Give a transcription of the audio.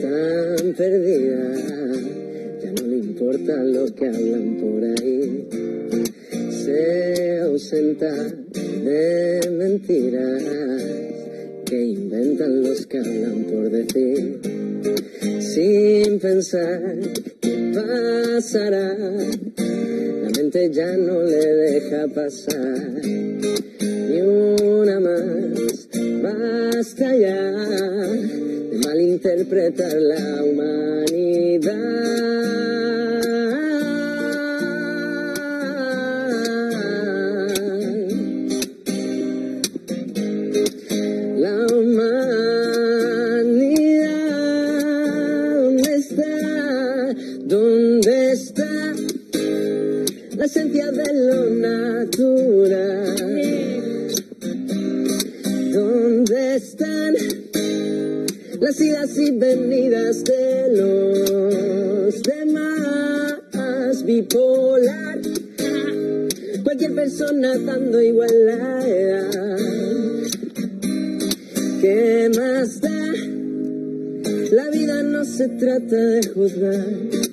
tan perdida, ya no le importa lo que hablan por ahí. Se ausenta de mentiras que inventan los que hablan por decir, sin pensar pasará. La mente ya no le deja pasar ni una más, basta ya malinterpretar la humanidad. La humanidad, ¿dónde está? ¿Dónde está la esencia de lo natural? ¿Dónde están las idas y venidas de los demás? Bipolar, cualquier persona dando igual la edad. ¿Qué más da? La vida no se trata de juzgar.